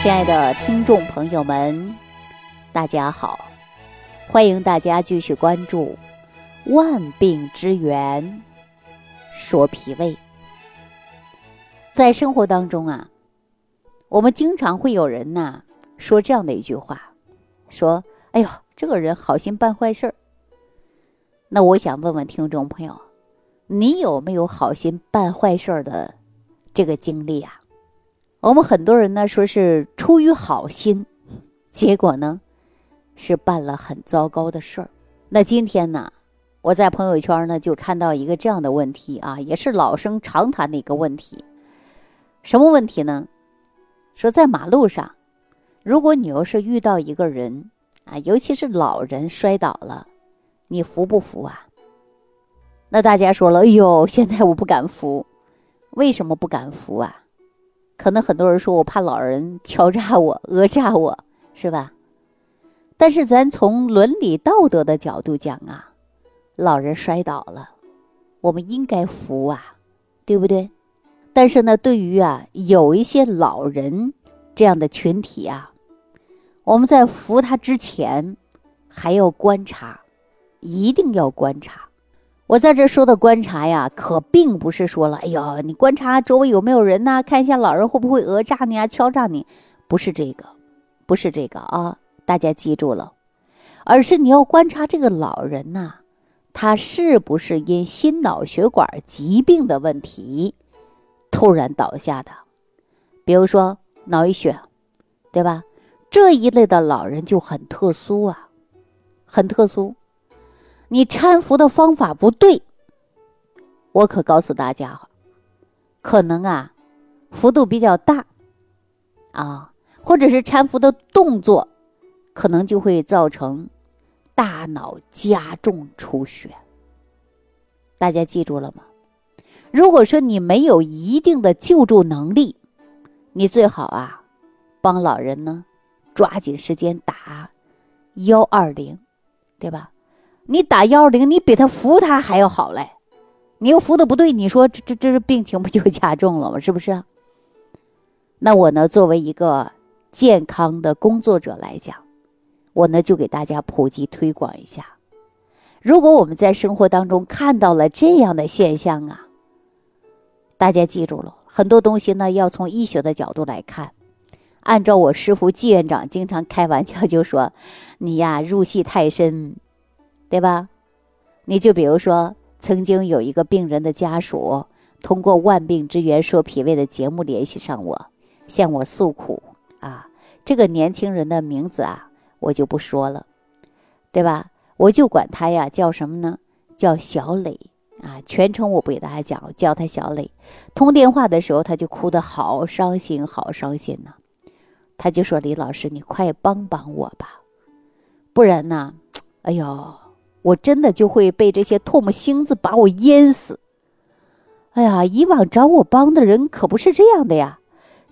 亲爱的听众朋友们，大家好！欢迎大家继续关注《万病之源》，说脾胃。在生活当中啊，我们经常会有人呐说这样的一句话：说，哎呦，这个人好心办坏事儿。那我想问问听众朋友，你有没有好心办坏事儿的这个经历啊？我们很多人呢说是出于好心，结果呢是办了很糟糕的事儿。那今天呢，我在朋友圈呢就看到一个这样的问题啊，也是老生常谈的一个问题。什么问题呢？说在马路上，如果你要是遇到一个人啊，尤其是老人摔倒了，你扶不扶啊？那大家说了，哎呦，现在我不敢扶，为什么不敢扶啊？可能很多人说我怕老人敲诈我、讹诈我，是吧？但是咱从伦理道德的角度讲啊，老人摔倒了，我们应该扶啊，对不对？但是呢，对于啊有一些老人这样的群体啊，我们在扶他之前还要观察，一定要观察。我在这说的观察呀，可并不是说了，哎呦，你观察周围有没有人呐，看一下老人会不会讹诈你啊、敲诈你，不是这个，不是这个啊，大家记住了，而是你要观察这个老人呐，他是不是因心脑血管疾病的问题突然倒下的，比如说脑溢血，对吧？这一类的老人就很特殊啊，很特殊。你搀扶的方法不对，我可告诉大家，可能啊，幅度比较大，啊，或者是搀扶的动作，可能就会造成大脑加重出血。大家记住了吗？如果说你没有一定的救助能力，你最好啊，帮老人呢，抓紧时间打幺二零，对吧？你打幺二零，你比他扶他还要好嘞。你又扶的不对，你说这这这是病情不就加重了吗？是不是？那我呢，作为一个健康的工作者来讲，我呢就给大家普及推广一下。如果我们在生活当中看到了这样的现象啊，大家记住了，很多东西呢要从医学的角度来看。按照我师傅季院长经常开玩笑就说：“你呀入戏太深。”对吧？你就比如说，曾经有一个病人的家属通过《万病之源说脾胃》的节目联系上我，向我诉苦啊。这个年轻人的名字啊，我就不说了，对吧？我就管他呀叫什么呢？叫小磊啊。全程我不给大家讲，叫他小磊。通电话的时候，他就哭得好伤心，好伤心呐。他就说：“李老师，你快帮帮我吧，不然呢，哎呦。”我真的就会被这些唾沫星子把我淹死。哎呀，以往找我帮的人可不是这样的呀，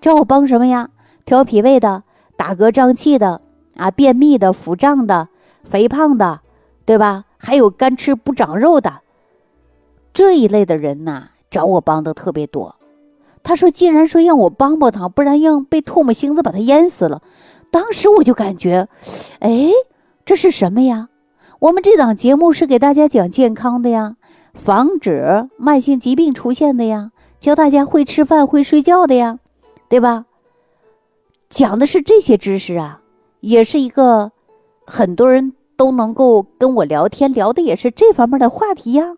找我帮什么呀？调脾胃的、打嗝胀气的、啊便秘的、腹胀的、肥胖的，对吧？还有干吃不长肉的这一类的人呐，找我帮的特别多。他说：“既然说让我帮帮他，不然让被唾沫星子把他淹死了。”当时我就感觉，哎，这是什么呀？我们这档节目是给大家讲健康的呀，防止慢性疾病出现的呀，教大家会吃饭、会睡觉的呀，对吧？讲的是这些知识啊，也是一个很多人都能够跟我聊天聊的也是这方面的话题呀。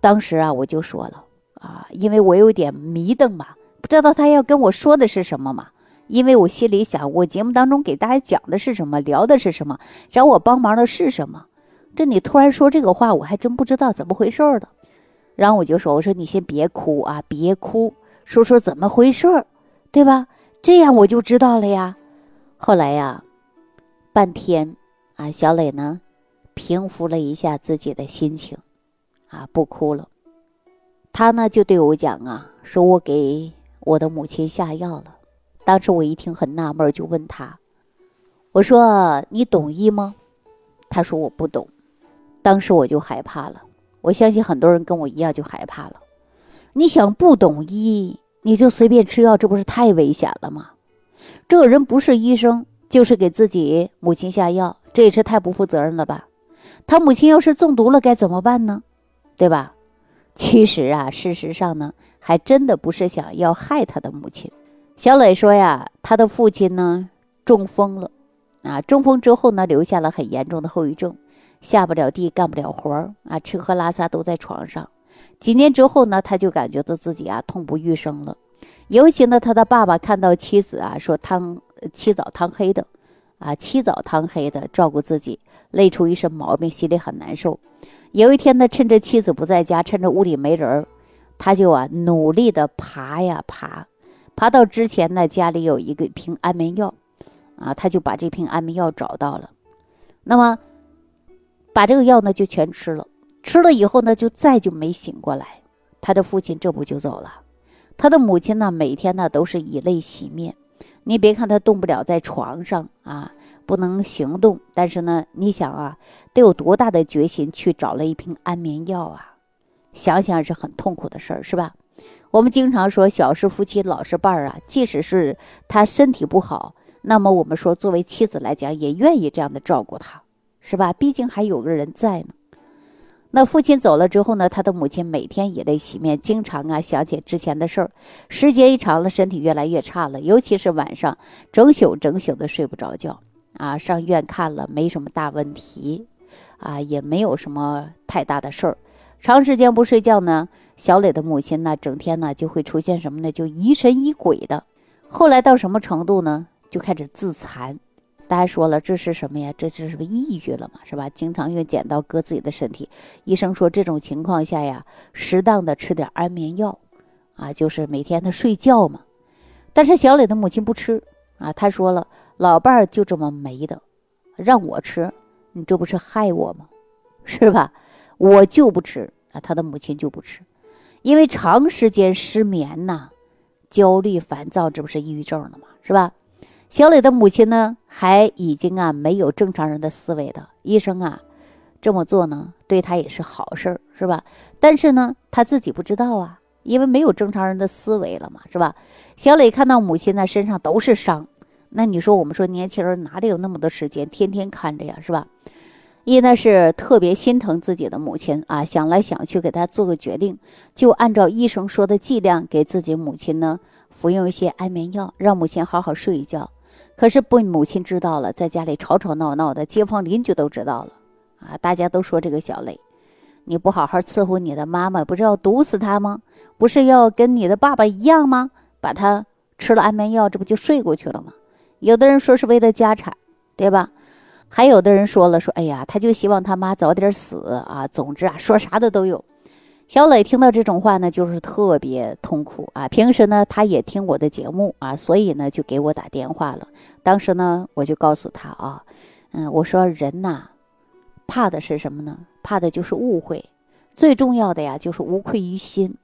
当时啊，我就说了啊，因为我有点迷瞪嘛，不知道他要跟我说的是什么嘛，因为我心里想，我节目当中给大家讲的是什么，聊的是什么，找我帮忙的是什么。这你突然说这个话，我还真不知道怎么回事儿的。然后我就说：“我说你先别哭啊，别哭，说说怎么回事儿，对吧？这样我就知道了呀。”后来呀，半天啊，小磊呢平复了一下自己的心情，啊，不哭了。他呢就对我讲啊：“说我给我的母亲下药了。”当时我一听很纳闷，就问他：“我说你懂医吗？”他说：“我不懂。”当时我就害怕了，我相信很多人跟我一样就害怕了。你想不懂医，你就随便吃药，这不是太危险了吗？这个人不是医生，就是给自己母亲下药，这也是太不负责任了吧？他母亲要是中毒了该怎么办呢？对吧？其实啊，事实上呢，还真的不是想要害他的母亲。小磊说呀，他的父亲呢中风了，啊，中风之后呢，留下了很严重的后遗症，下不了地，干不了活儿啊，吃喝拉撒都在床上。几年之后呢，他就感觉到自己啊痛不欲生了。尤其呢，他的爸爸看到妻子啊说汤起早贪黑的，啊起早贪黑的照顾自己，累出一身毛病，心里很难受。有一天呢，趁着妻子不在家，趁着屋里没人儿他就啊努力的爬呀爬，爬到之前呢家里有一个瓶安眠药，啊，他就把这瓶安眠药找到了，那么把这个药呢就全吃了，吃了以后呢就再就没醒过来，他的父亲这不就走了，他的母亲呢每天呢都是以泪洗面，你别看他动不了在床上啊。不能行动，但是呢，你想啊，得有多大的决心去找了一瓶安眠药啊？想想是很痛苦的事儿，是吧？我们经常说小是夫妻老是伴儿啊，即使是他身体不好，那么我们说作为妻子来讲，也愿意这样的照顾他，是吧？毕竟还有个人在呢。那父亲走了之后呢，他的母亲每天以泪洗面，经常啊想起之前的事儿，时间一长了，身体越来越差了，尤其是晚上，整宿整宿的睡不着觉。啊，上医院看了，没什么大问题，啊，也没有什么太大的事儿。长时间不睡觉呢，小磊的母亲呢，整天呢就会出现什么呢？就疑神疑鬼的。后来到什么程度呢？就开始自残。大家说了，这是什么呀？这是是不抑郁了嘛？是吧？经常用剪刀割自己的身体。医生说这种情况下呀，适当的吃点安眠药，啊，就是每天他睡觉嘛。但是小磊的母亲不吃啊，他说了。老伴儿就这么没的，让我吃，你这不是害我吗？是吧？我就不吃啊，他的母亲就不吃，因为长时间失眠呐，焦虑烦躁，这不是抑郁症了吗？是吧？小磊的母亲呢，还已经啊没有正常人的思维的，医生啊这么做呢，对他也是好事儿，是吧？但是呢，他自己不知道啊，因为没有正常人的思维了嘛，是吧？小磊看到母亲呢身上都是伤。那你说，我们说年轻人哪里有那么多时间天天看着呀，是吧？一呢是特别心疼自己的母亲啊，想来想去给他做个决定，就按照医生说的剂量给自己母亲呢服用一些安眠药，让母亲好好睡一觉。可是不，母亲知道了，在家里吵吵闹闹的，街坊邻居都知道了啊，大家都说这个小磊，你不好好伺候你的妈妈，不是要毒死她吗？不是要跟你的爸爸一样吗？把他吃了安眠药，这不就睡过去了吗？有的人说是为了家产，对吧？还有的人说了，说哎呀，他就希望他妈早点死啊。总之啊，说啥的都有。小磊听到这种话呢，就是特别痛苦啊。平时呢，他也听我的节目啊，所以呢，就给我打电话了。当时呢，我就告诉他啊，嗯，我说人呐，怕的是什么呢？怕的就是误会。最重要的呀，就是无愧于心。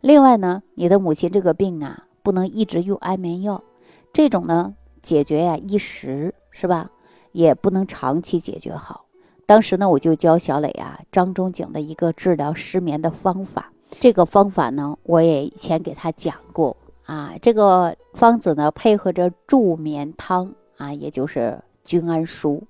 另外呢，你的母亲这个病啊，不能一直用安眠药，这种呢。解决呀，一时是吧，也不能长期解决好。当时呢，我就教小磊啊，张仲景的一个治疗失眠的方法。这个方法呢，我也以前给他讲过啊。这个方子呢，配合着助眠汤啊，也就是君安舒。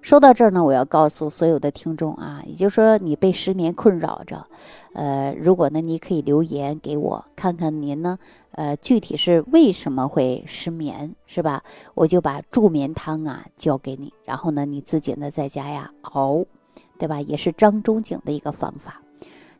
说到这儿呢，我要告诉所有的听众啊，也就是说你被失眠困扰着，呃，如果呢，你可以留言给我，看看您呢，呃，具体是为什么会失眠，是吧？我就把助眠汤啊教给你，然后呢，你自己呢在家呀熬，对吧？也是张仲景的一个方法。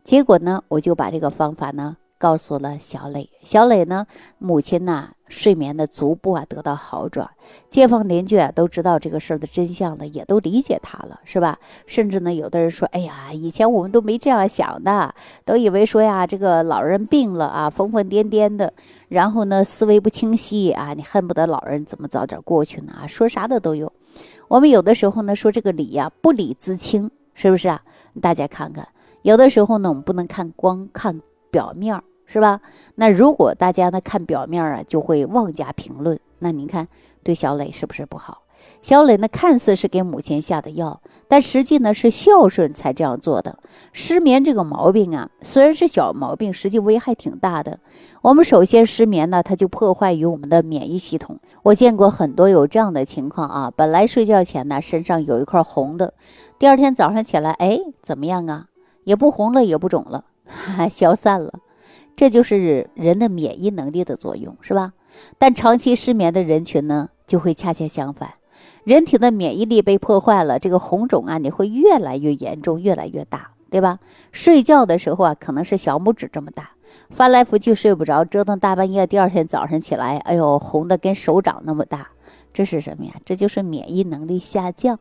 结果呢，我就把这个方法呢。告诉了小磊，小磊呢，母亲呐，睡眠的逐步啊得到好转，街坊邻居啊都知道这个事儿的真相了，也都理解他了，是吧？甚至呢，有的人说，哎呀，以前我们都没这样想的，都以为说呀，这个老人病了啊，疯疯癫癫的，然后呢，思维不清晰啊，你恨不得老人怎么早点过去呢？啊，说啥的都有。我们有的时候呢，说这个理呀，不理自清，是不是啊？大家看看，有的时候呢，我们不能看光看。表面儿是吧？那如果大家呢看表面啊，就会妄加评论。那您看对小磊是不是不好？小磊呢看似是给母亲下的药，但实际呢是孝顺才这样做的。失眠这个毛病啊，虽然是小毛病，实际危害挺大的。我们首先失眠呢，它就破坏于我们的免疫系统。我见过很多有这样的情况啊，本来睡觉前呢身上有一块红的，第二天早上起来，哎，怎么样啊？也不红了，也不肿了，哈哈消散了。这就是人的免疫能力的作用，是吧？但长期失眠的人群呢，就会恰恰相反，人体的免疫力被破坏了，这个红肿啊，你会越来越严重，越来越大，对吧？睡觉的时候啊，可能是小拇指这么大。翻来覆去睡不着，折腾大半夜，第二天早上起来，哎呦，红的跟手掌那么大，这是什么呀？这就是免疫能力下降，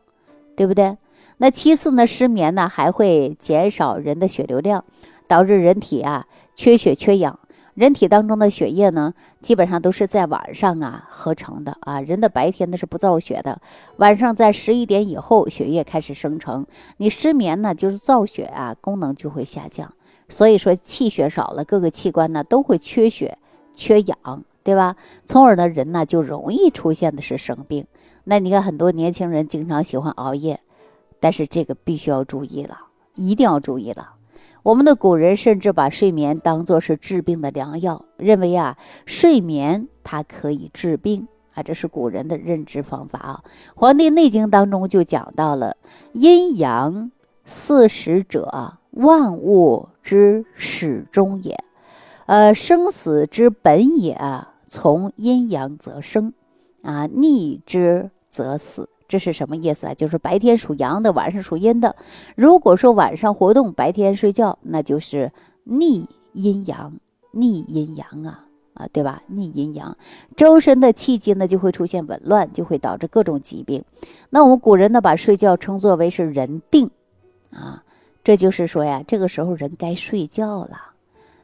对不对？那其次呢，失眠呢还会减少人的血流量，导致人体啊缺血缺氧。人体当中的血液呢，基本上都是在晚上啊合成的啊，人的白天呢是不造血的，晚上在十一点以后血液开始生成。你失眠呢，就是造血啊功能就会下降。所以说气血少了，各个器官呢都会缺血、缺氧，对吧？从而呢人呢就容易出现的是生病。那你看很多年轻人经常喜欢熬夜，但是这个必须要注意了，一定要注意了。我们的古人甚至把睡眠当作是治病的良药，认为啊睡眠它可以治病啊，这是古人的认知方法啊。《黄帝内经》当中就讲到了阴阳四时者。万物之始终也，呃，生死之本也。从阴阳则生，啊，逆之则死。这是什么意思啊？就是白天属阳的，晚上属阴的。如果说晚上活动，白天睡觉，那就是逆阴阳，逆阴阳啊，啊，对吧？逆阴阳，周身的气机呢就会出现紊乱，就会导致各种疾病。那我们古人呢，把睡觉称作为是人定，啊。这就是说呀，这个时候人该睡觉了，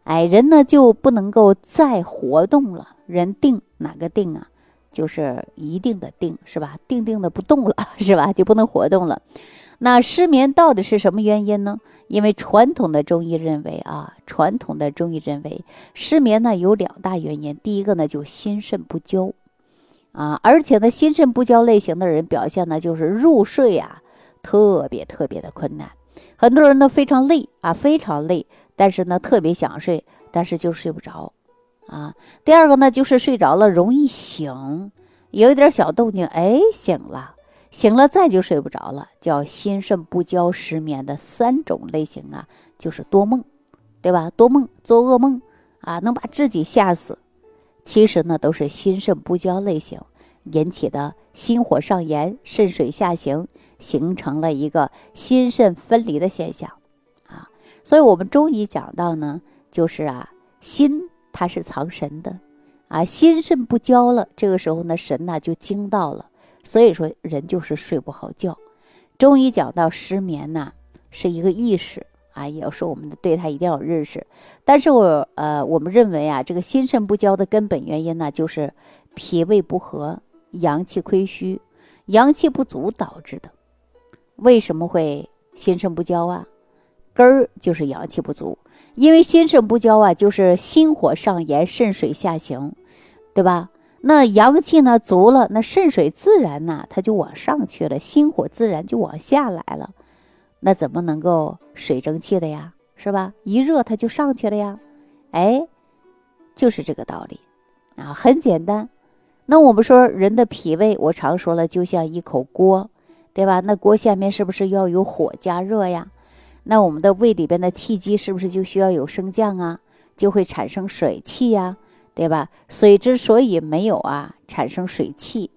哎，人呢就不能够再活动了。人定哪个定啊？就是一定的定，是吧？定定的不动了，是吧？就不能活动了。那失眠到底是什么原因呢？因为传统的中医认为啊，传统的中医认为失眠呢有两大原因。第一个呢就心肾不交，啊，而且呢心肾不交类型的人表现呢就是入睡啊特别特别的困难。很多人呢非常累啊，非常累，但是呢特别想睡，但是就睡不着，啊。第二个呢就是睡着了容易醒，有一点小动静，哎醒了，醒了再就睡不着了，叫心肾不交失眠的三种类型啊，就是多梦，对吧？多梦做噩梦啊，能把自己吓死，其实呢都是心肾不交类型引起的心火上炎、肾水下行。形成了一个心肾分离的现象，啊，所以我们中医讲到呢，就是啊，心它是藏神的，啊，心肾不交了，这个时候呢，神呢就惊到了，所以说人就是睡不好觉。中医讲到失眠呢，是一个意识啊，也要说我们对它一定要有认识。但是我呃，我们认为啊，这个心肾不交的根本原因呢，就是脾胃不和、阳气亏虚、阳气不足导致的。为什么会心肾不交啊？根儿就是阳气不足，因为心肾不交啊，就是心火上炎，肾水下行，对吧？那阳气呢足了，那肾水自然呢它就往上去了，心火自然就往下来了，那怎么能够水蒸气的呀？是吧？一热它就上去了呀，哎，就是这个道理啊，很简单。那我们说人的脾胃，我常说了，就像一口锅。对吧？那锅下面是不是要有火加热呀？那我们的胃里边的气机是不是就需要有升降啊？就会产生水气呀，对吧？水之所以没有啊，产生水气，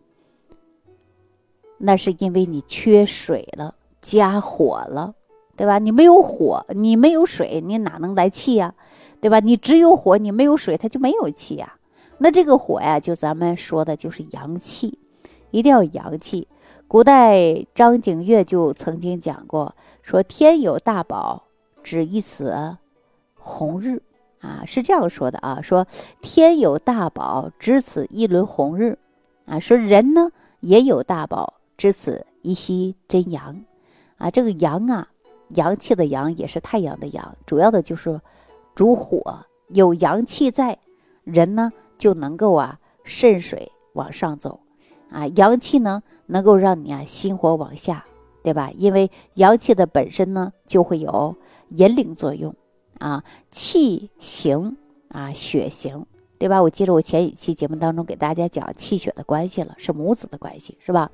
那是因为你缺水了，加火了，对吧？你没有火，你没有水，你哪能来气呀？对吧？你只有火，你没有水，它就没有气呀。那这个火呀，就咱们说的就是阳气，一定要阳气。古代张景岳就曾经讲过，说天有大宝，只一此红日，啊，是这样说的啊，说天有大宝，只此一轮红日，啊，说人呢也有大宝，只此一息真阳，啊，这个阳啊，阳气的阳也是太阳的阳，主要的就是主火，有阳气在，人呢就能够啊渗水往上走，啊，阳气呢。能够让你啊心火往下，对吧？因为阳气的本身呢就会有引领作用啊，气行啊血行，对吧？我记得我前几期节目当中给大家讲气血的关系了，是母子的关系，是吧？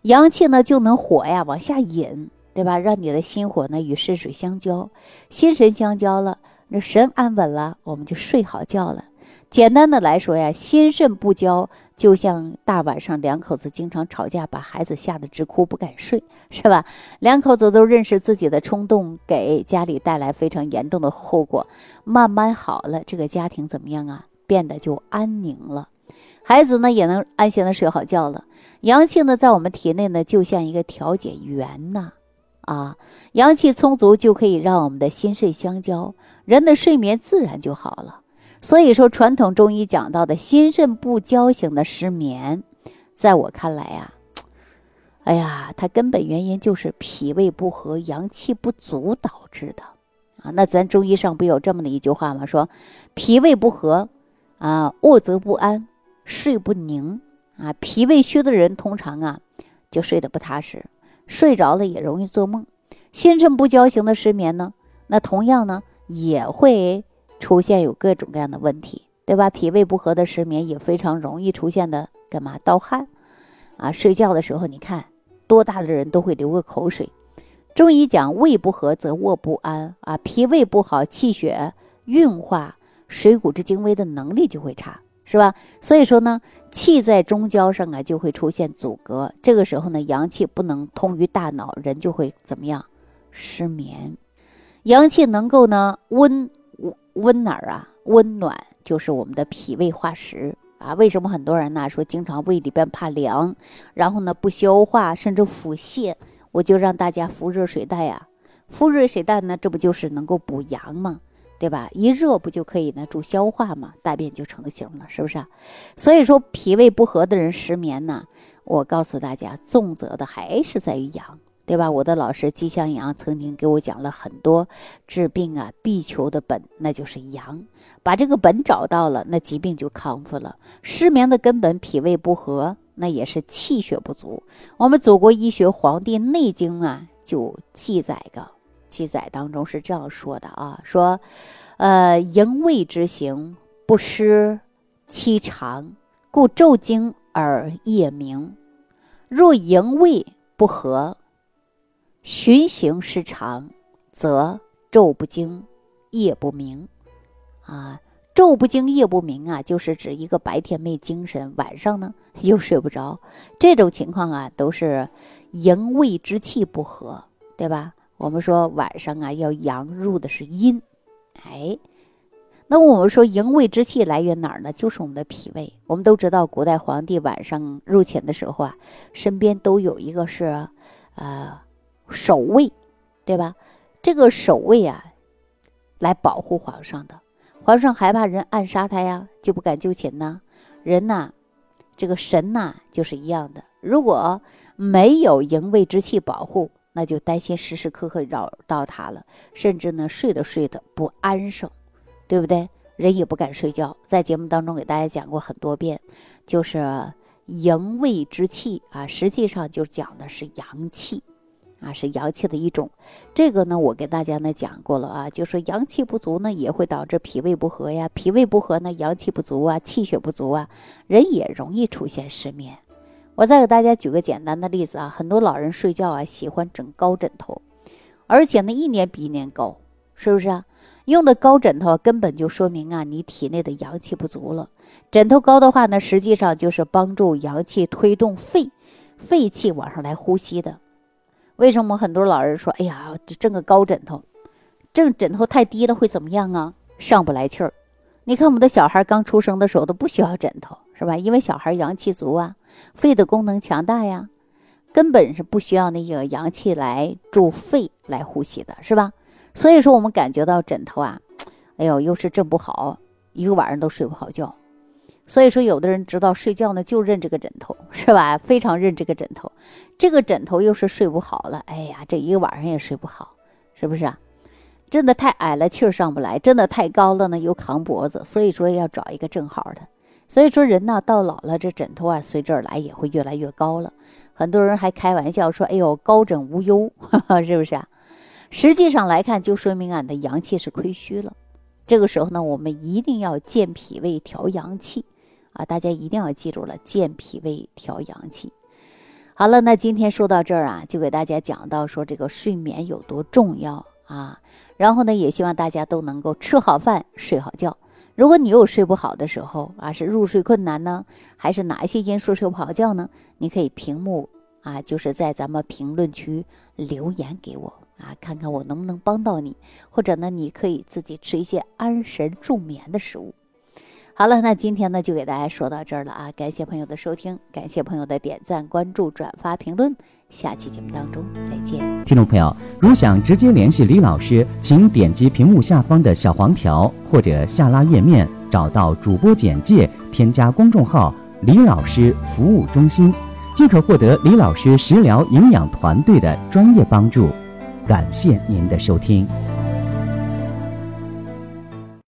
阳气呢就能火呀往下引，对吧？让你的心火呢与肾水相交，心神相交了，那神安稳了，我们就睡好觉了。简单的来说呀，心肾不交，就像大晚上两口子经常吵架，把孩子吓得直哭不敢睡，是吧？两口子都认识自己的冲动给家里带来非常严重的后果，慢慢好了，这个家庭怎么样啊？变得就安宁了，孩子呢也能安心的睡好觉了。阳性呢在我们体内呢，就像一个调解员呐，啊，阳气充足就可以让我们的心肾相交，人的睡眠自然就好了。所以说，传统中医讲到的心肾不交型的失眠，在我看来呀，哎呀，它根本原因就是脾胃不和、阳气不足导致的啊。那咱中医上不有这么的一句话吗？说脾胃不和啊，卧则不安，睡不宁啊。脾胃虚的人通常啊，就睡得不踏实，睡着了也容易做梦。心肾不交型的失眠呢，那同样呢也会。出现有各种各样的问题，对吧？脾胃不和的失眠也非常容易出现的，干嘛盗汗啊？睡觉的时候，你看多大的人都会流个口水。中医讲胃不和则卧不安啊，脾胃不好，气血运化水谷之精微的能力就会差，是吧？所以说呢，气在中焦上啊就会出现阻隔，这个时候呢，阳气不能通于大脑，人就会怎么样？失眠。阳气能够呢温。温哪儿啊？温暖就是我们的脾胃化食啊。为什么很多人呢说经常胃里边怕凉，然后呢不消化，甚至腹泻？我就让大家敷热水袋呀。敷热水袋呢，这不就是能够补阳吗？对吧？一热不就可以呢助消化嘛，大便就成型了，是不是？所以说脾胃不和的人失眠呢，我告诉大家，重则的还是在于阳。对吧？我的老师季向阳曾经给我讲了很多治病啊必求的本，那就是阳。把这个本找到了，那疾病就康复了。失眠的根本脾胃不和，那也是气血不足。我们祖国医学《黄帝内经》啊就记载个记载当中是这样说的啊，说，呃，营卫之行不失其常，故昼经而夜明。若营卫不和。循行失常，则昼不惊，夜不明。啊，昼不惊，夜不明啊，就是指一个白天没精神，晚上呢 又睡不着。这种情况啊，都是营卫之气不和，对吧？我们说晚上啊，要阳入的是阴，哎，那我们说营卫之气来源哪儿呢？就是我们的脾胃。我们都知道，古代皇帝晚上入寝的时候啊，身边都有一个是，呃。守卫，对吧？这个守卫啊，来保护皇上的。皇上害怕人暗杀他呀，就不敢就寝呐。人呐，这个神呐，就是一样的。如果没有营卫之气保护，那就担心时时刻刻扰到他了，甚至呢，睡着睡着不安生，对不对？人也不敢睡觉。在节目当中给大家讲过很多遍，就是营卫之气啊，实际上就讲的是阳气。啊，是阳气的一种，这个呢，我给大家呢讲过了啊，就说阳气不足呢，也会导致脾胃不和呀，脾胃不和呢，阳气不足啊，气血不足啊，人也容易出现失眠。我再给大家举个简单的例子啊，很多老人睡觉啊喜欢枕高枕头，而且呢一年比一年高，是不是啊？用的高枕头根本就说明啊你体内的阳气不足了。枕头高的话呢，实际上就是帮助阳气推动肺，肺气往上来呼吸的。为什么很多老人说：“哎呀，整个高枕头，枕枕头太低了会怎么样啊？上不来气儿。你看我们的小孩刚出生的时候都不需要枕头，是吧？因为小孩阳气足啊，肺的功能强大呀，根本是不需要那个阳气来助肺来呼吸的，是吧？所以说我们感觉到枕头啊，哎呦，又是枕不好，一个晚上都睡不好觉。”所以说，有的人知道睡觉呢，就认这个枕头，是吧？非常认这个枕头，这个枕头又是睡不好了，哎呀，这一个晚上也睡不好，是不是啊？真的太矮了，气儿上不来；真的太高了呢，又扛脖子。所以说要找一个正好的。所以说人呢，到老了，这枕头啊，随之而来也会越来越高了。很多人还开玩笑说：“哎呦，高枕无忧，是不是啊？”实际上来看，就说明俺的阳气是亏虚了。这个时候呢，我们一定要健脾胃、调阳气啊！大家一定要记住了，健脾胃、调阳气。好了，那今天说到这儿啊，就给大家讲到说这个睡眠有多重要啊。然后呢，也希望大家都能够吃好饭、睡好觉。如果你有睡不好的时候啊，是入睡困难呢，还是哪一些因素睡不好觉呢？你可以屏幕啊，就是在咱们评论区留言给我啊，看看我能不能帮到你。或者呢，你可以自己吃一些安神助眠的食物。好了，那今天呢就给大家说到这儿了啊！感谢朋友的收听，感谢朋友的点赞、关注、转发、评论。下期节目当中再见。听众朋友，如想直接联系李老师，请点击屏幕下方的小黄条或者下拉页面，找到主播简介，添加公众号“李老师服务中心”，即可获得李老师食疗营养团队的专业帮助。感谢您的收听。